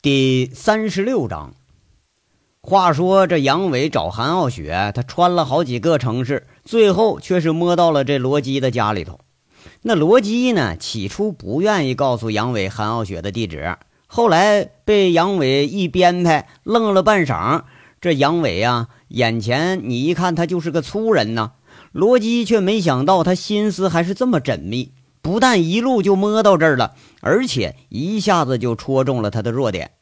第三十六章。话说这杨伟找韩傲雪，他穿了好几个城市，最后却是摸到了这罗基的家里头。那罗基呢，起初不愿意告诉杨伟韩傲雪的地址，后来被杨伟一编排，愣了半晌。这杨伟啊，眼前你一看他就是个粗人呐，罗基却没想到他心思还是这么缜密。不但一路就摸到这儿了，而且一下子就戳中了他的弱点。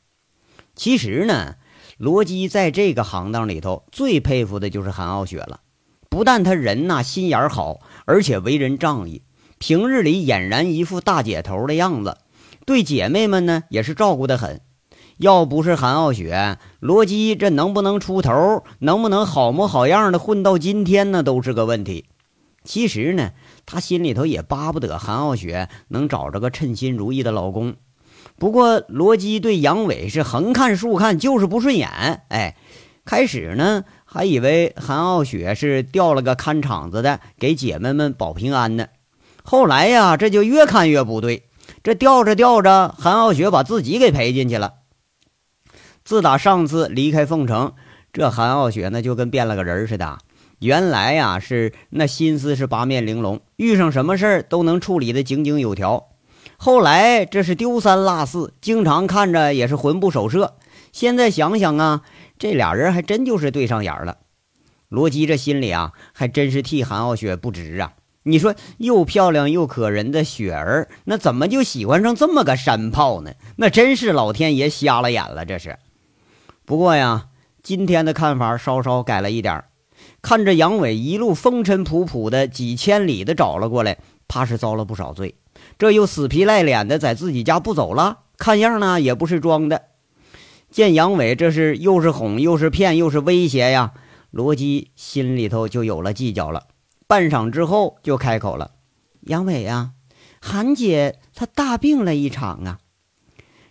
其实呢，罗基在这个行当里头最佩服的就是韩傲雪了。不但他人呐心眼好，而且为人仗义，平日里俨然一副大姐头的样子，对姐妹们呢也是照顾得很。要不是韩傲雪，罗基这能不能出头，能不能好模好样的混到今天呢，都是个问题。其实呢。他心里头也巴不得韩傲雪能找着个称心如意的老公，不过罗基对杨伟是横看竖看就是不顺眼。哎，开始呢还以为韩傲雪是调了个看场子的给姐妹们保平安呢，后来呀这就越看越不对，这调着调着，韩傲雪把自己给赔进去了。自打上次离开凤城，这韩傲雪呢就跟变了个人似的。原来呀，是那心思是八面玲珑，遇上什么事儿都能处理的井井有条。后来这是丢三落四，经常看着也是魂不守舍。现在想想啊，这俩人还真就是对上眼了。罗辑这心里啊，还真是替韩傲雪不值啊。你说又漂亮又可人的雪儿，那怎么就喜欢上这么个山炮呢？那真是老天爷瞎了眼了，这是。不过呀，今天的看法稍稍改了一点。看着杨伟一路风尘仆仆的几千里的找了过来，怕是遭了不少罪。这又死皮赖脸的在自己家不走了，看样呢也不是装的。见杨伟这是又是哄又是骗又是威胁呀，罗辑心里头就有了计较了。半晌之后就开口了：“杨伟呀，韩姐她大病了一场啊。”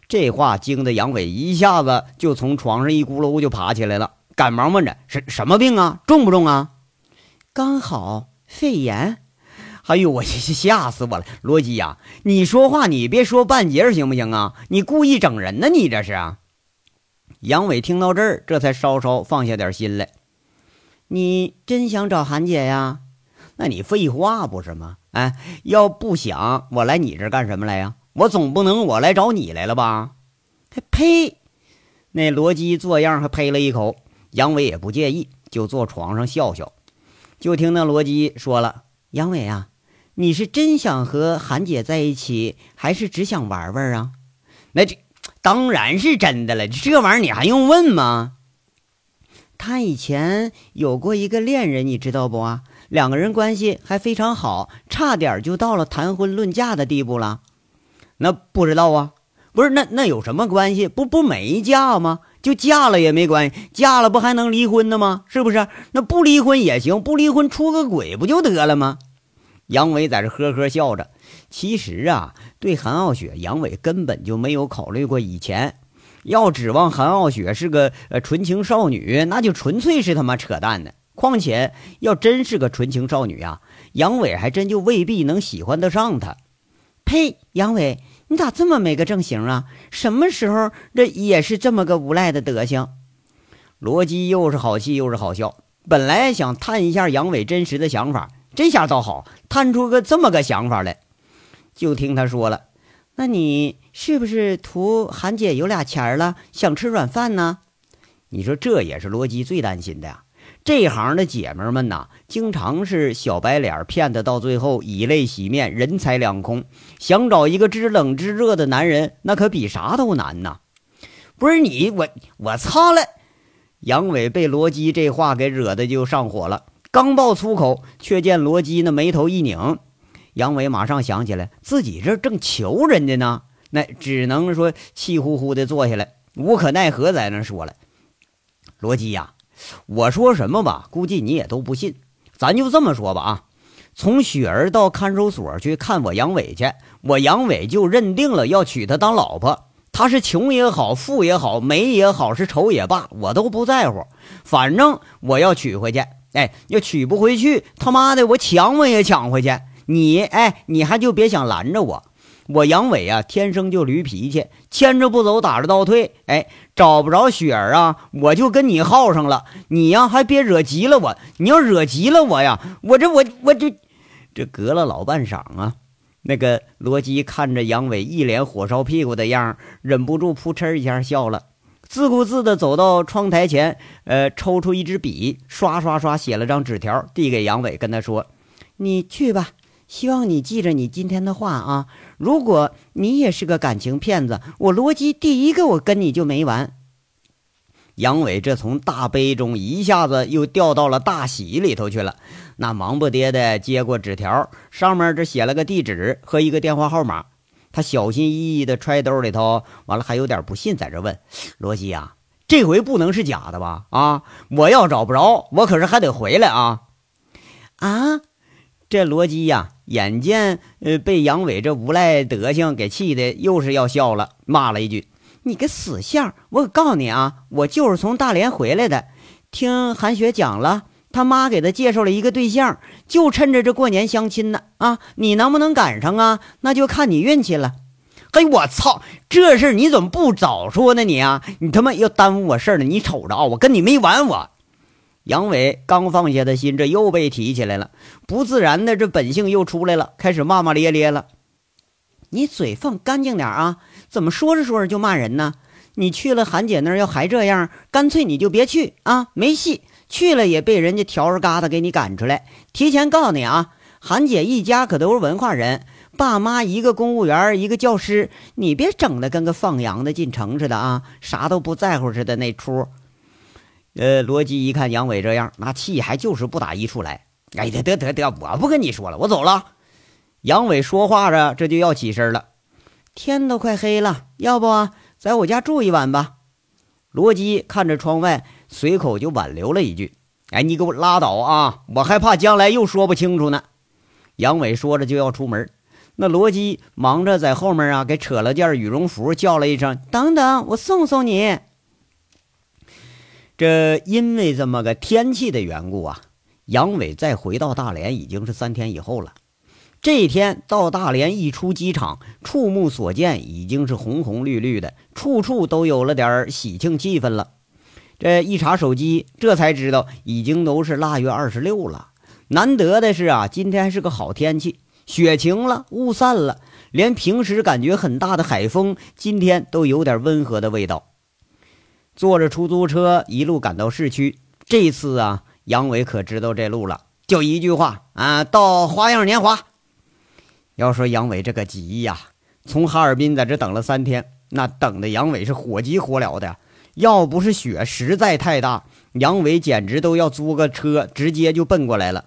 这话惊得杨伟一下子就从床上一咕噜就爬起来了。赶忙问着：“什什么病啊？重不重啊？”刚好肺炎。哎呦，我吓死我了！罗辑呀，你说话你别说半截行不行啊？你故意整人呢？你这是啊？杨伟听到这儿，这才稍稍放下点心来。你真想找韩姐呀？那你废话不是吗？哎，要不想，我来你这干什么来呀？我总不能我来找你来了吧？呸！那罗辑做样还呸了一口。杨伟也不介意，就坐床上笑笑。就听那罗辑说了：“杨伟啊，你是真想和韩姐在一起，还是只想玩玩啊？”那这当然是真的了，这玩意儿你还用问吗？他以前有过一个恋人，你知道不啊？两个人关系还非常好，差点就到了谈婚论嫁的地步了。那不知道啊？不是那那有什么关系？不不没嫁吗？就嫁了也没关系，嫁了不还能离婚的吗？是不是？那不离婚也行，不离婚出个轨不就得了吗？杨伟在这呵呵笑着。其实啊，对韩傲雪，杨伟根本就没有考虑过以前。要指望韩傲雪是个呃纯情少女，那就纯粹是他妈扯淡的。况且要真是个纯情少女啊，杨伟还真就未必能喜欢得上她。呸！杨伟。你咋这么没个正形啊？什么时候这也是这么个无赖的德行？罗辑又是好气又是好笑。本来想探一下杨伟真实的想法，这下倒好，探出个这么个想法来。就听他说了：“那你是不是图韩姐有俩钱了，想吃软饭呢？”你说这也是罗辑最担心的呀。这行的姐们们呐，经常是小白脸骗的，到最后以泪洗面，人财两空。想找一个知冷知热的男人，那可比啥都难呐！不是你，我我擦了！杨伟被罗辑这话给惹的就上火了，刚爆粗口，却见罗辑那眉头一拧。杨伟马上想起来，自己这正求人家呢，那只能说气呼呼的坐下来，无可奈何在那说了：“罗辑呀。”我说什么吧，估计你也都不信。咱就这么说吧啊，从雪儿到看守所去看我杨伟去，我杨伟就认定了要娶她当老婆。她是穷也好，富也好，美也好，是丑也罢，我都不在乎。反正我要娶回去，哎，要娶不回去，他妈的我抢我也抢回去。你哎，你还就别想拦着我。我杨伟啊，天生就驴脾气，牵着不走，打着倒退。哎，找不着雪儿啊，我就跟你耗上了。你呀，还别惹急了我。你要惹急了我呀，我这我我这这隔了老半晌啊。那个罗辑看着杨伟一脸火烧屁股的样忍不住扑哧一下笑了，自顾自地走到窗台前，呃，抽出一支笔，刷刷刷写了张纸条，递给杨伟，跟他说：“你去吧，希望你记着你今天的话啊。如果你也是个感情骗子，我罗辑第一个我跟你就没完。”杨伟这从大悲中一下子又掉到了大喜里头去了，那忙不迭的接过纸条，上面这写了个地址和一个电话号码。他小心翼翼的揣兜里头，完了还有点不信，在这问罗辑啊：“这回不能是假的吧？啊，我要找不着，我可是还得回来啊！”啊，这罗辑呀，眼见呃被杨伟这无赖德行给气的，又是要笑了，骂了一句。你个死相！我可告诉你啊，我就是从大连回来的。听韩雪讲了，他妈给他介绍了一个对象，就趁着这过年相亲呢。啊，你能不能赶上啊？那就看你运气了。嘿，我操！这事你怎么不早说呢？你啊，你他妈要耽误我事儿呢！你瞅着啊，我跟你没完！我杨伟刚放下的心，这又被提起来了，不自然的这本性又出来了，开始骂骂咧咧了。你嘴放干净点啊！怎么说着说着就骂人呢？你去了韩姐那儿要还这样，干脆你就别去啊，没戏。去了也被人家条儿疙瘩给你赶出来。提前告诉你啊，韩姐一家可都是文化人，爸妈一个公务员，一个教师，你别整的跟个放羊的进城似的啊，啥都不在乎似的那出。呃，罗辑一看杨伟这样，那气还就是不打一处来。哎，得得得得，我不跟你说了，我走了。杨伟说话着，这就要起身了。天都快黑了，要不在我家住一晚吧？罗辑看着窗外，随口就挽留了一句：“哎，你给我拉倒啊！我还怕将来又说不清楚呢。”杨伟说着就要出门，那罗辑忙着在后面啊，给扯了件羽绒服，叫了一声：“等等，我送送你。”这因为这么个天气的缘故啊，杨伟再回到大连已经是三天以后了。这一天到大连，一出机场，触目所见已经是红红绿绿的，处处都有了点喜庆气氛了。这一查手机，这才知道已经都是腊月二十六了。难得的是啊，今天还是个好天气，雪晴了，雾散了，连平时感觉很大的海风，今天都有点温和的味道。坐着出租车一路赶到市区，这次啊，杨伟可知道这路了，就一句话啊，到花样年华。要说杨伟这个急呀，从哈尔滨在这等了三天，那等的杨伟是火急火燎的。要不是雪实在太大，杨伟简直都要租个车直接就奔过来了。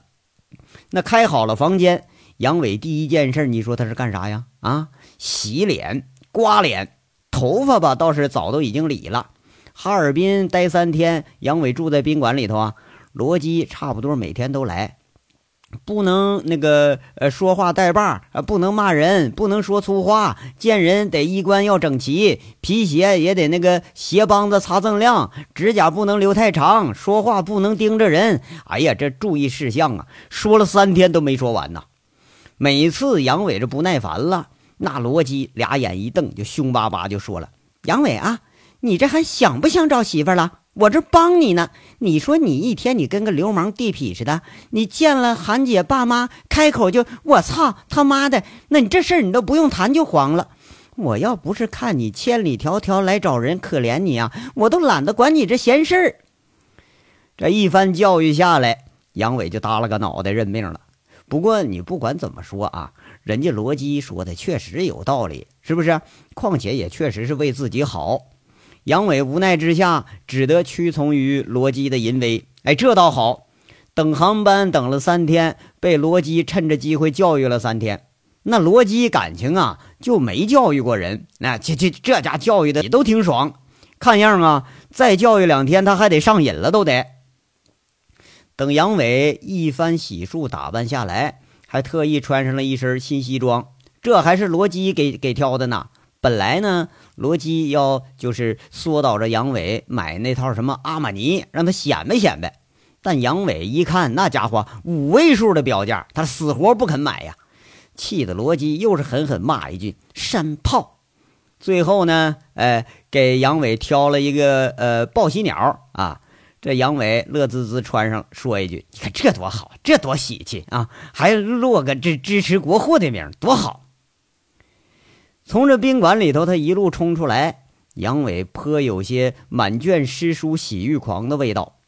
那开好了房间，杨伟第一件事，你说他是干啥呀？啊，洗脸、刮脸，头发吧倒是早都已经理了。哈尔滨待三天，杨伟住在宾馆里头啊，罗基差不多每天都来。不能那个呃说话带把啊，不能骂人，不能说粗话，见人得衣冠要整齐，皮鞋也得那个鞋帮子擦锃亮，指甲不能留太长，说话不能盯着人。哎呀，这注意事项啊，说了三天都没说完呐。每次杨伟这不耐烦了，那罗基俩眼一瞪，就凶巴巴就说了：“杨伟啊，你这还想不想找媳妇了？”我这帮你呢，你说你一天你跟个流氓地痞似的，你见了韩姐爸妈开口就我操他妈的，那你这事儿你都不用谈就黄了。我要不是看你千里迢迢来找人可怜你啊，我都懒得管你这闲事儿。这一番教育下来，杨伟就耷拉个脑袋认命了。不过你不管怎么说啊，人家罗基说的确实有道理，是不是？况且也确实是为自己好。杨伟无奈之下，只得屈从于罗辑的淫威。哎，这倒好，等航班等了三天，被罗辑趁着机会教育了三天。那罗辑感情啊，就没教育过人。那这这这家教育的也都挺爽，看样啊，再教育两天，他还得上瘾了，都得。等杨伟一番洗漱打扮下来，还特意穿上了一身新西装，这还是罗辑给给挑的呢。本来呢，罗基要就是缩导着杨伟买那套什么阿玛尼，让他显摆显摆。但杨伟一看那家伙五位数的标价，他死活不肯买呀。气得罗基又是狠狠骂一句“山炮”。最后呢，呃，给杨伟挑了一个呃报喜鸟啊。这杨伟乐滋滋穿上，说一句：“你看这多好，这多喜气啊！还落个支支持国货的名，多好。”从这宾馆里头，他一路冲出来，杨伟颇有些满卷诗书喜欲狂的味道。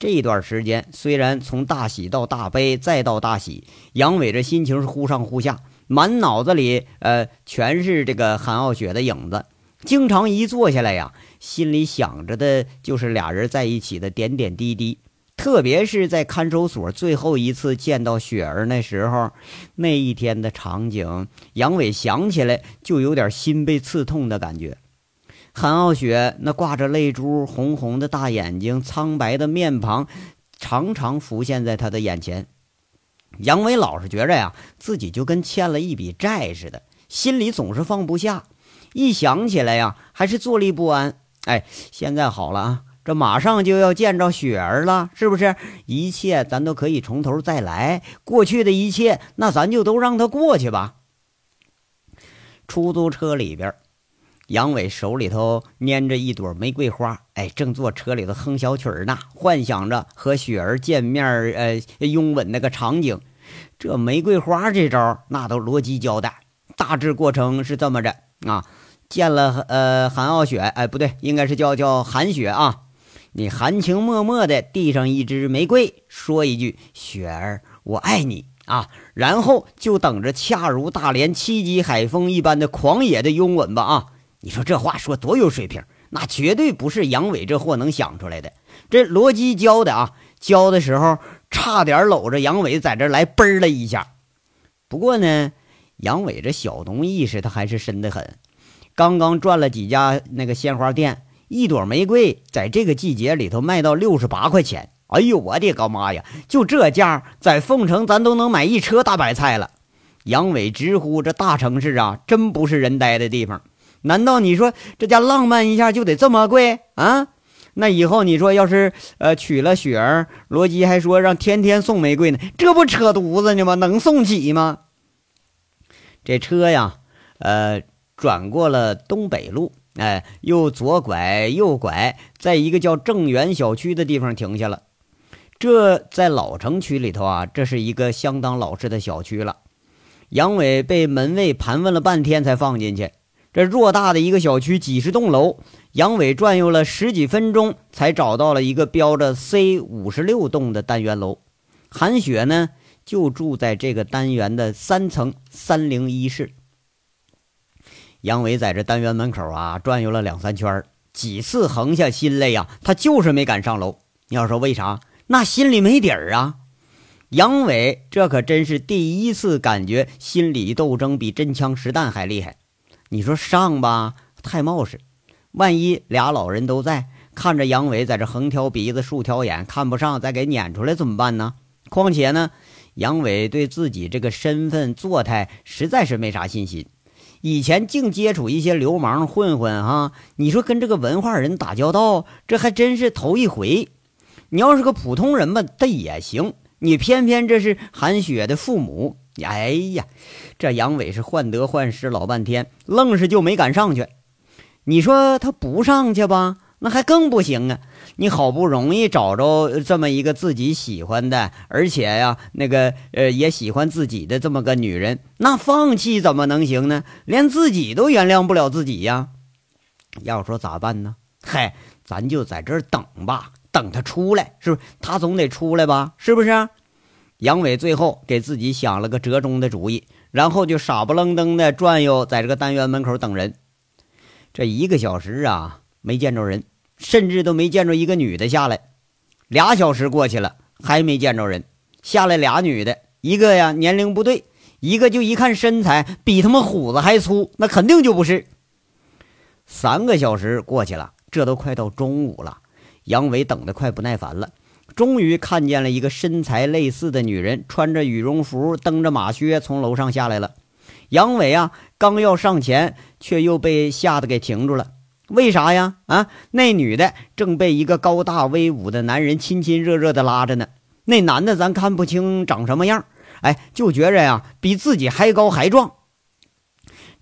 这一段时间，虽然从大喜到大悲再到大喜，杨伟这心情是忽上忽下，满脑子里呃全是这个韩傲雪的影子。经常一坐下来呀，心里想着的就是俩人在一起的点点滴滴。特别是在看守所最后一次见到雪儿那时候，那一天的场景，杨伟想起来就有点心被刺痛的感觉。韩傲雪那挂着泪珠、红红的大眼睛、苍白的面庞，常常浮现在他的眼前。杨伟老是觉着呀，自己就跟欠了一笔债似的，心里总是放不下。一想起来呀，还是坐立不安。哎，现在好了啊，这马上就要见着雪儿了，是不是？一切咱都可以从头再来，过去的一切，那咱就都让它过去吧。出租车里边，杨伟手里头拈着一朵玫瑰花，哎，正坐车里头哼小曲儿呢，幻想着和雪儿见面，呃，拥吻那个场景。这玫瑰花这招，那都逻辑交代，大致过程是这么着啊。见了呃韩傲雪，哎不对，应该是叫叫韩雪啊。你含情脉脉的递上一支玫瑰，说一句“雪儿，我爱你”啊，然后就等着恰如大连七级海风一般的狂野的拥吻吧啊！你说这话说多有水平，那绝对不是杨伟这货能想出来的。这罗基教的啊，教的时候差点搂着杨伟在这来嘣了一下。不过呢，杨伟这小农意识他还是深得很。刚刚转了几家那个鲜花店，一朵玫瑰在这个季节里头卖到六十八块钱。哎呦，我的个妈呀！就这价，在凤城咱都能买一车大白菜了。杨伟直呼这大城市啊，真不是人待的地方。难道你说这家浪漫一下就得这么贵啊？那以后你说要是呃娶了雪儿，罗辑还说让天天送玫瑰呢，这不扯犊子呢吗？能送起吗？这车呀，呃。转过了东北路，哎，又左拐右拐，在一个叫正源小区的地方停下了。这在老城区里头啊，这是一个相当老式的小区了。杨伟被门卫盘问了半天才放进去。这偌大的一个小区，几十栋楼，杨伟转悠了十几分钟，才找到了一个标着 C 五十六栋的单元楼。韩雪呢，就住在这个单元的三层三零一室。杨伟在这单元门口啊转悠了两三圈，几次横下心来呀，他就是没敢上楼。你要说为啥？那心里没底儿啊。杨伟这可真是第一次感觉心理斗争比真枪实弹还厉害。你说上吧，太冒失，万一俩老人都在，看着杨伟在这横挑鼻子竖挑眼，看不上再给撵出来怎么办呢？况且呢，杨伟对自己这个身份做态实在是没啥信心。以前净接触一些流氓混混哈，你说跟这个文化人打交道，这还真是头一回。你要是个普通人吧，他也行。你偏偏这是韩雪的父母，哎呀，这杨伟是患得患失老半天，愣是就没敢上去。你说他不上去吧？那还更不行啊！你好不容易找着这么一个自己喜欢的，而且呀，那个呃也喜欢自己的这么个女人，那放弃怎么能行呢？连自己都原谅不了自己呀！要说咋办呢？嗨，咱就在这儿等吧，等他出来，是不是？他总得出来吧？是不是？杨伟最后给自己想了个折中的主意，然后就傻不愣登的转悠在这个单元门口等人。这一个小时啊，没见着人。甚至都没见着一个女的下来，俩小时过去了，还没见着人。下来俩女的，一个呀年龄不对，一个就一看身材比他们虎子还粗，那肯定就不是。三个小时过去了，这都快到中午了，杨伟等得快不耐烦了。终于看见了一个身材类似的女人，穿着羽绒服，蹬着马靴从楼上下来了。杨伟啊，刚要上前，却又被吓得给停住了。为啥呀？啊，那女的正被一个高大威武的男人亲亲热热的拉着呢。那男的咱看不清长什么样，哎，就觉着呀，比自己还高还壮。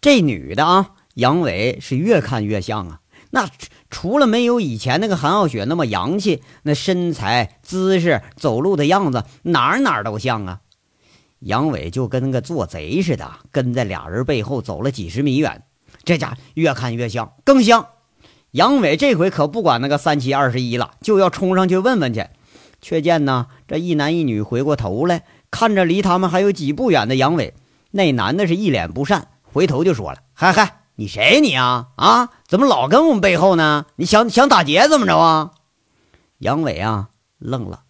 这女的啊，杨伟是越看越像啊。那除了没有以前那个韩傲雪那么洋气，那身材、姿势、走路的样子，哪儿哪儿都像啊。杨伟就跟个做贼似的，跟在俩人背后走了几十米远。这家越看越像，更像。杨伟这回可不管那个三七二十一了，就要冲上去问问去。却见呢，这一男一女回过头来，看着离他们还有几步远的杨伟。那男的是一脸不善，回头就说了：“嗨嗨。”你谁你啊啊？怎么老跟我们背后呢？你想想打劫怎么着啊？杨伟啊愣了。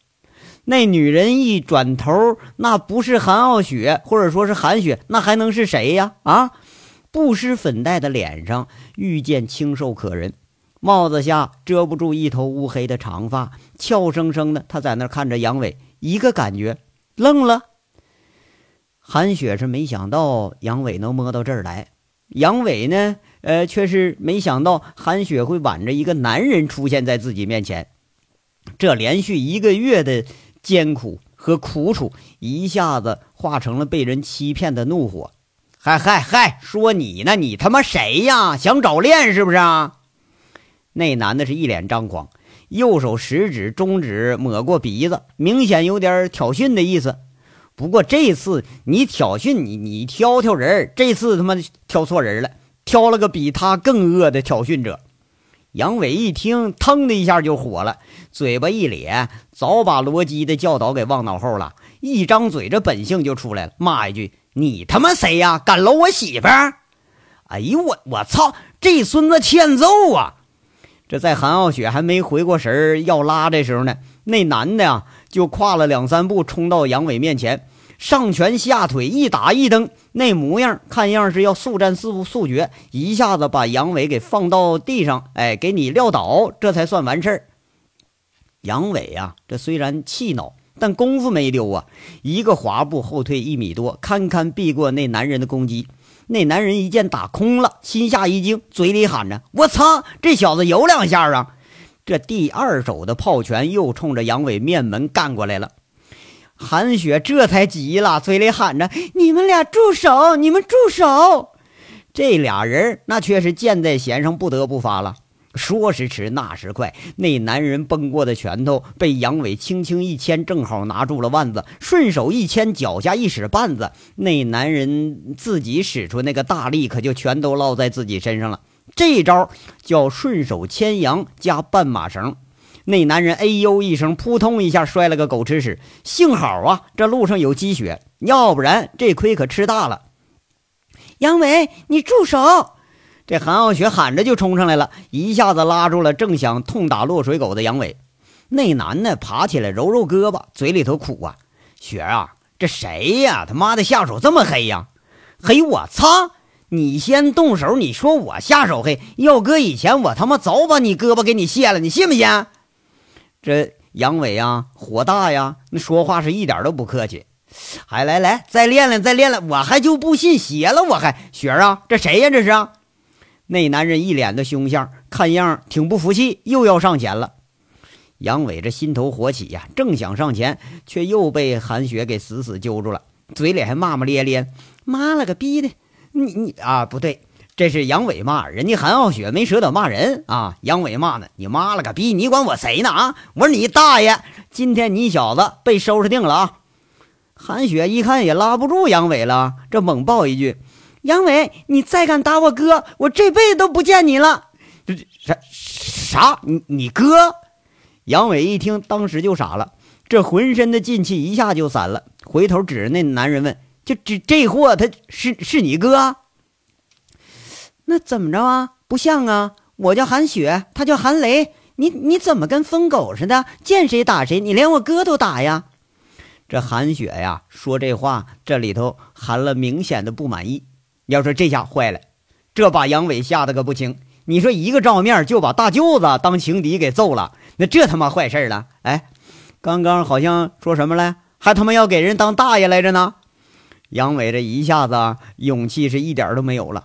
那女人一转头，那不是韩傲雪，或者说是韩雪，那还能是谁呀？啊！不施粉黛的脸上遇见清瘦可人，帽子下遮不住一头乌黑的长发，俏生生的，她在那看着杨伟，一个感觉，愣了。韩雪是没想到杨伟能摸到这儿来。杨伟呢？呃，却是没想到韩雪会挽着一个男人出现在自己面前。这连续一个月的艰苦和苦楚，一下子化成了被人欺骗的怒火。嗨嗨嗨，说你呢？你他妈谁呀？想找练是不是啊？那男的是一脸张狂，右手食指、中指抹过鼻子，明显有点挑衅的意思。不过这次你挑衅你，你挑挑人这次他妈挑错人了，挑了个比他更恶的挑衅者。杨伟一听，腾的一下就火了，嘴巴一咧，早把罗基的教导给忘脑后了。一张嘴，这本性就出来了，骂一句：“你他妈谁呀？敢搂我媳妇儿？”哎呦我我操！这孙子欠揍啊！这在韩傲雪还没回过神儿要拉的时候呢，那男的呀。就跨了两三步，冲到杨伟面前，上拳下腿，一打一蹬，那模样看样是要速战速速决，一下子把杨伟给放到地上，哎，给你撂倒，这才算完事儿。杨伟呀，这虽然气恼，但功夫没丢啊，一个滑步后退一米多，堪堪避过那男人的攻击。那男人一见打空了，心下一惊，嘴里喊着：“我操，这小子有两下啊！”这第二手的炮拳又冲着杨伟面门干过来了，韩雪这才急了，嘴里喊着：“你们俩住手！你们住手！”这俩人那却是箭在弦上，不得不发了。说时迟，那时快，那男人崩过的拳头被杨伟轻轻一牵，正好拿住了腕子，顺手一牵，脚下一使绊子，那男人自己使出那个大力，可就全都落在自己身上了。这招叫顺手牵羊加绊马绳，那男人哎呦一声，扑通一下摔了个狗吃屎。幸好啊，这路上有积雪，要不然这亏可吃大了。杨伟，你住手！这韩傲雪喊着就冲上来了，一下子拉住了正想痛打落水狗的杨伟。那男的爬起来揉揉胳膊，嘴里头苦啊：“雪儿啊，这谁呀？他妈的下手这么黑呀？黑我擦！”你先动手，你说我下手黑，要搁以前，我他妈早把你胳膊给你卸了，你信不信？这杨伟啊，火大呀，那说话是一点都不客气。还来来，再练练，再练练，我还就不信邪了，我还雪儿啊，这谁呀？这是？那男人一脸的凶相，看样挺不服气，又要上前了。杨伟这心头火起呀，正想上前，却又被韩雪给死死揪住了，嘴里还骂骂咧咧：“妈了个逼的！”你你啊，不对，这是杨伟骂人家韩傲雪没舍得骂人啊！杨伟骂呢，你妈了个逼！你管我谁呢啊？我说你大爷！今天你小子被收拾定了啊！韩雪一看也拉不住杨伟了，这猛爆一句：“杨伟，你再敢打我哥，我这辈子都不见你了！”啥啥？你你哥？杨伟一听，当时就傻了，这浑身的劲气一下就散了，回头指着那男人问。就这这货，他是是你哥？那怎么着啊？不像啊！我叫韩雪，他叫韩雷。你你怎么跟疯狗似的，见谁打谁？你连我哥都打呀？这韩雪呀，说这话这里头含了明显的不满意。要说这下坏了，这把杨伟吓得个不轻。你说一个照面就把大舅子当情敌给揍了，那这他妈坏事了！哎，刚刚好像说什么来？还他妈要给人当大爷来着呢？杨伟这一下子勇气是一点都没有了，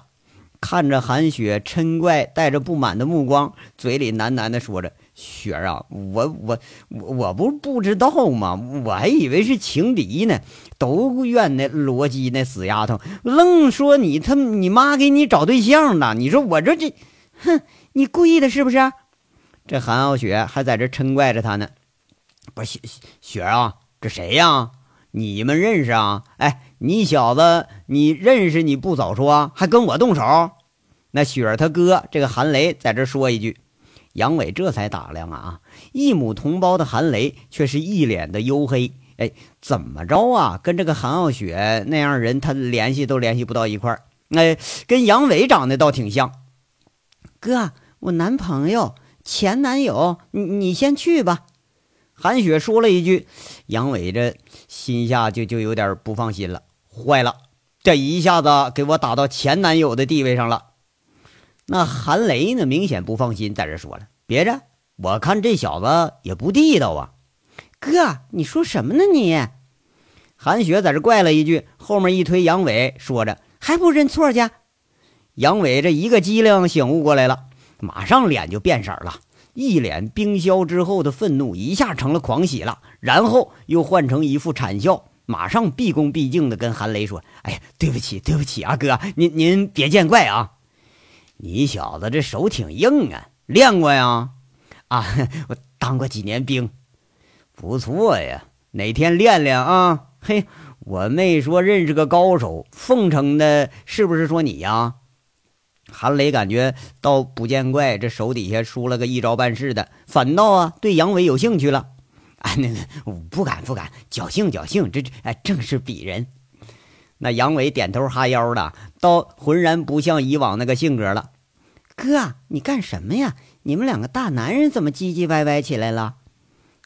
看着韩雪嗔怪带着不满的目光，嘴里喃喃的说着：“雪儿啊，我我我我不不知道吗？我还以为是情敌呢，都怨那罗辑那死丫头，愣说你他你妈给你找对象呢。你说我这这，哼，你故意的是不是？”这韩傲雪还在这嗔怪着他呢。不是雪雪儿啊，这谁呀？你们认识啊？哎，你小子，你认识你不早说，还跟我动手？那雪儿他哥这个韩雷在这说一句，杨伟这才打量啊，一母同胞的韩雷却是一脸的黝黑。哎，怎么着啊？跟这个韩傲雪那样人，他联系都联系不到一块儿。哎，跟杨伟长得倒挺像。哥，我男朋友，前男友，你你先去吧。韩雪说了一句，杨伟这心下就就有点不放心了。坏了，这一下子给我打到前男友的地位上了。那韩雷呢，明显不放心，在这说了：“别着，我看这小子也不地道啊。”哥，你说什么呢你？韩雪在这怪了一句，后面一推杨伟，说着：“还不认错去？”杨伟这一个机灵醒悟过来了，马上脸就变色了。一脸冰消之后的愤怒，一下成了狂喜了，然后又换成一副惨笑，马上毕恭毕敬的跟韩雷说：“哎呀，对不起，对不起啊，哥，您您别见怪啊。你小子这手挺硬啊，练过呀？啊，我当过几年兵，不错呀。哪天练练啊？嘿，我没说认识个高手，奉承的是不是说你呀？”韩磊感觉倒不见怪，这手底下出了个一招半式的，反倒啊对杨伟有兴趣了。啊，那那不敢不敢，侥幸侥幸，这这哎正是鄙人。那杨伟点头哈腰的，倒浑然不像以往那个性格了。哥，你干什么呀？你们两个大男人怎么唧唧歪歪起来了？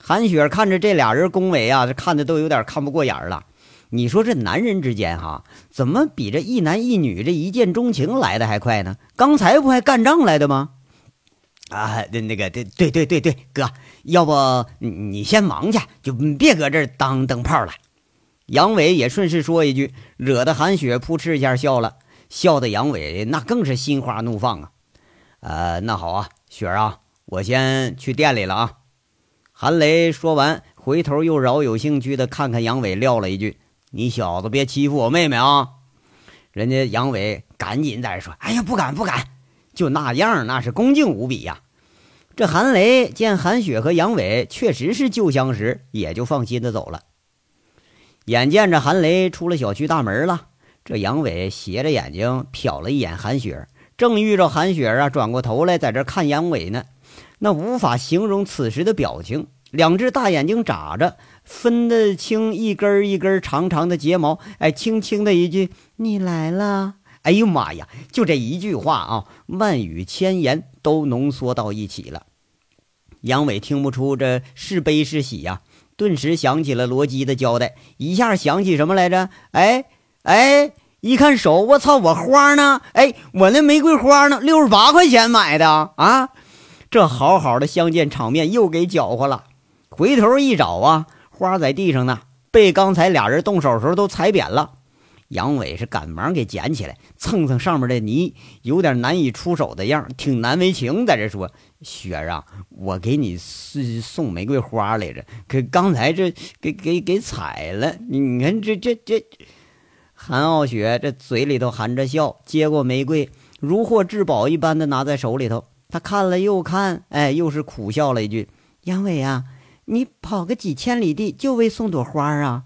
韩雪看着这俩人恭维啊，这看的都有点看不过眼了。你说这男人之间哈，怎么比这一男一女这一见钟情来的还快呢？刚才不还干仗来的吗？啊，那那个，对对对对对，哥，要不你先忙去，就别搁这儿当灯泡了。杨伟也顺势说一句，惹得韩雪扑哧一下笑了，笑得杨伟那更是心花怒放啊。呃，那好啊，雪儿啊，我先去店里了啊。韩雷说完，回头又饶有兴趣的看看杨伟，撂了一句。你小子别欺负我妹妹啊！人家杨伟赶紧在这说：“哎呀，不敢不敢，就那样，那是恭敬无比呀。”这韩雷见韩雪和杨伟确实是旧相识，也就放心的走了。眼见着韩雷出了小区大门了，这杨伟斜着眼睛瞟了一眼韩雪，正遇着韩雪啊转过头来在这看杨伟呢，那无法形容此时的表情，两只大眼睛眨着。分得清一根一根长长的睫毛，哎，轻轻的一句“你来了”，哎呦妈呀，就这一句话啊，万语千言都浓缩到一起了。杨伟听不出这是悲是喜呀，顿时想起了罗辑的交代，一下想起什么来着？哎哎，一看手，我操，我花呢？哎，我那玫瑰花呢？六十八块钱买的啊！这好好的相见场面又给搅和了。回头一找啊。花在地上呢，被刚才俩人动手时候都踩扁了。杨伟是赶忙给捡起来，蹭蹭上面的泥，有点难以出手的样，挺难为情，在这说：“雪儿啊，我给你送送玫瑰花来着，可刚才这给给给踩了。你看这这这。”韩傲雪这嘴里头含着笑，接过玫瑰，如获至宝一般的拿在手里头。他看了又看，哎，又是苦笑了一句：“杨伟啊。”你跑个几千里地就为送朵花啊？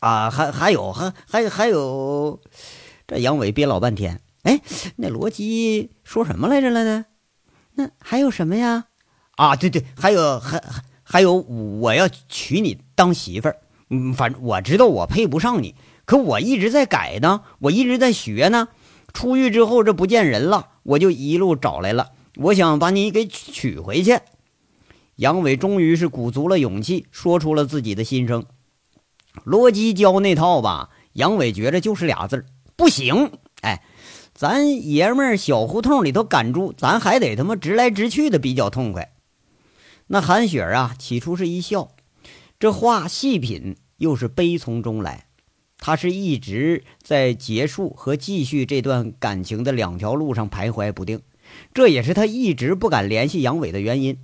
啊，还还有，还还还有，这杨伟憋老半天。哎，那罗辑说什么来着了呢？那还有什么呀？啊，对对，还有还还有，我要娶你当媳妇儿。嗯，反正我知道我配不上你，可我一直在改呢，我一直在学呢。出狱之后这不见人了，我就一路找来了，我想把你给娶回去。杨伟终于是鼓足了勇气，说出了自己的心声。罗辑教那套吧，杨伟觉着就是俩字儿：不行。哎，咱爷们儿小胡同里头赶猪，咱还得他妈直来直去的比较痛快。那韩雪啊，起初是一笑，这话细品又是悲从中来。他是一直在结束和继续这段感情的两条路上徘徊不定，这也是他一直不敢联系杨伟的原因。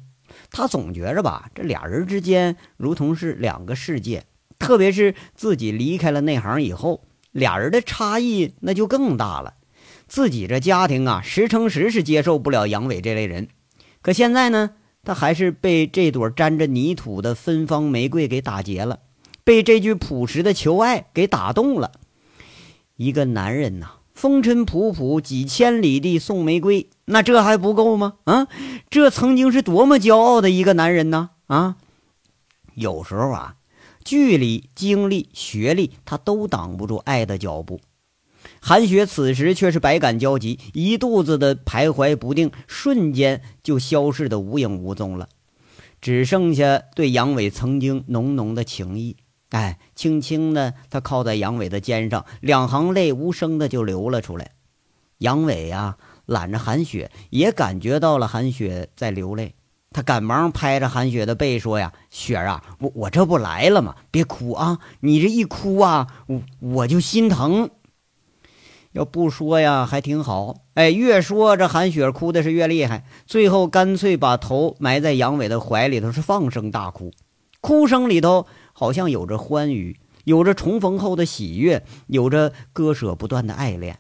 他总觉着吧，这俩人之间如同是两个世界，特别是自己离开了那行以后，俩人的差异那就更大了。自己这家庭啊，十成十是接受不了杨伟这类人。可现在呢，他还是被这朵沾着泥土的芬芳玫瑰给打劫了，被这句朴实的求爱给打动了。一个男人呐，风尘仆仆几千里地送玫瑰，那这还不够吗？啊，这曾经是多么骄傲的一个男人呢！啊，有时候啊，距离、经历、学历，他都挡不住爱的脚步。韩雪此时却是百感交集，一肚子的徘徊不定，瞬间就消失的无影无踪了，只剩下对杨伟曾经浓浓的情谊。哎，轻轻的，他靠在杨伟的肩上，两行泪无声的就流了出来。杨伟呀，揽着韩雪，也感觉到了韩雪在流泪，他赶忙拍着韩雪的背说：“呀，雪儿啊，我我这不来了吗？别哭啊，你这一哭啊，我我就心疼。”要不说呀，还挺好。哎，越说这韩雪哭的是越厉害，最后干脆把头埋在杨伟的怀里头，是放声大哭。哭声里头好像有着欢愉，有着重逢后的喜悦，有着割舍不断的爱恋。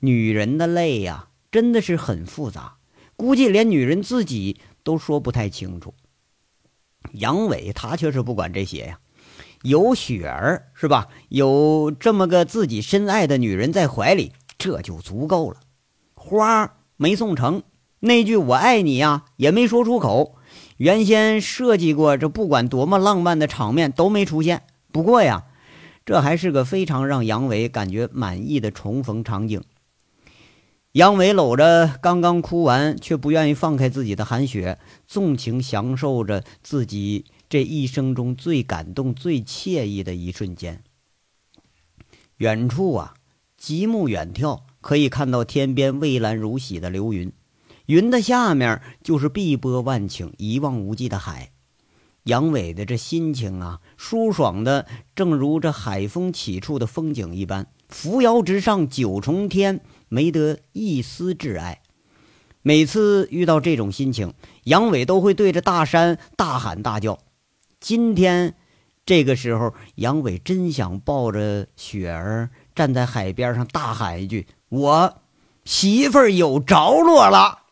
女人的泪呀，真的是很复杂，估计连女人自己都说不太清楚。杨伟他却是不管这些呀。有雪儿是吧？有这么个自己深爱的女人在怀里，这就足够了。花没送成，那句“我爱你”呀，也没说出口。原先设计过，这不管多么浪漫的场面都没出现。不过呀，这还是个非常让杨伟感觉满意的重逢场景。杨伟搂着刚刚哭完却不愿意放开自己的韩雪，纵情享受着自己。这一生中最感动、最惬意的一瞬间。远处啊，极目远眺，可以看到天边蔚蓝如洗的流云，云的下面就是碧波万顷、一望无际的海。杨伟的这心情啊，舒爽的，正如这海风起处的风景一般，扶摇直上九重天，没得一丝挚爱。每次遇到这种心情，杨伟都会对着大山大喊大叫。今天这个时候，杨伟真想抱着雪儿站在海边上大喊一句：“我媳妇儿有着落了。”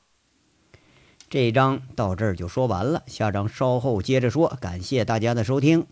这章到这儿就说完了，下章稍后接着说。感谢大家的收听。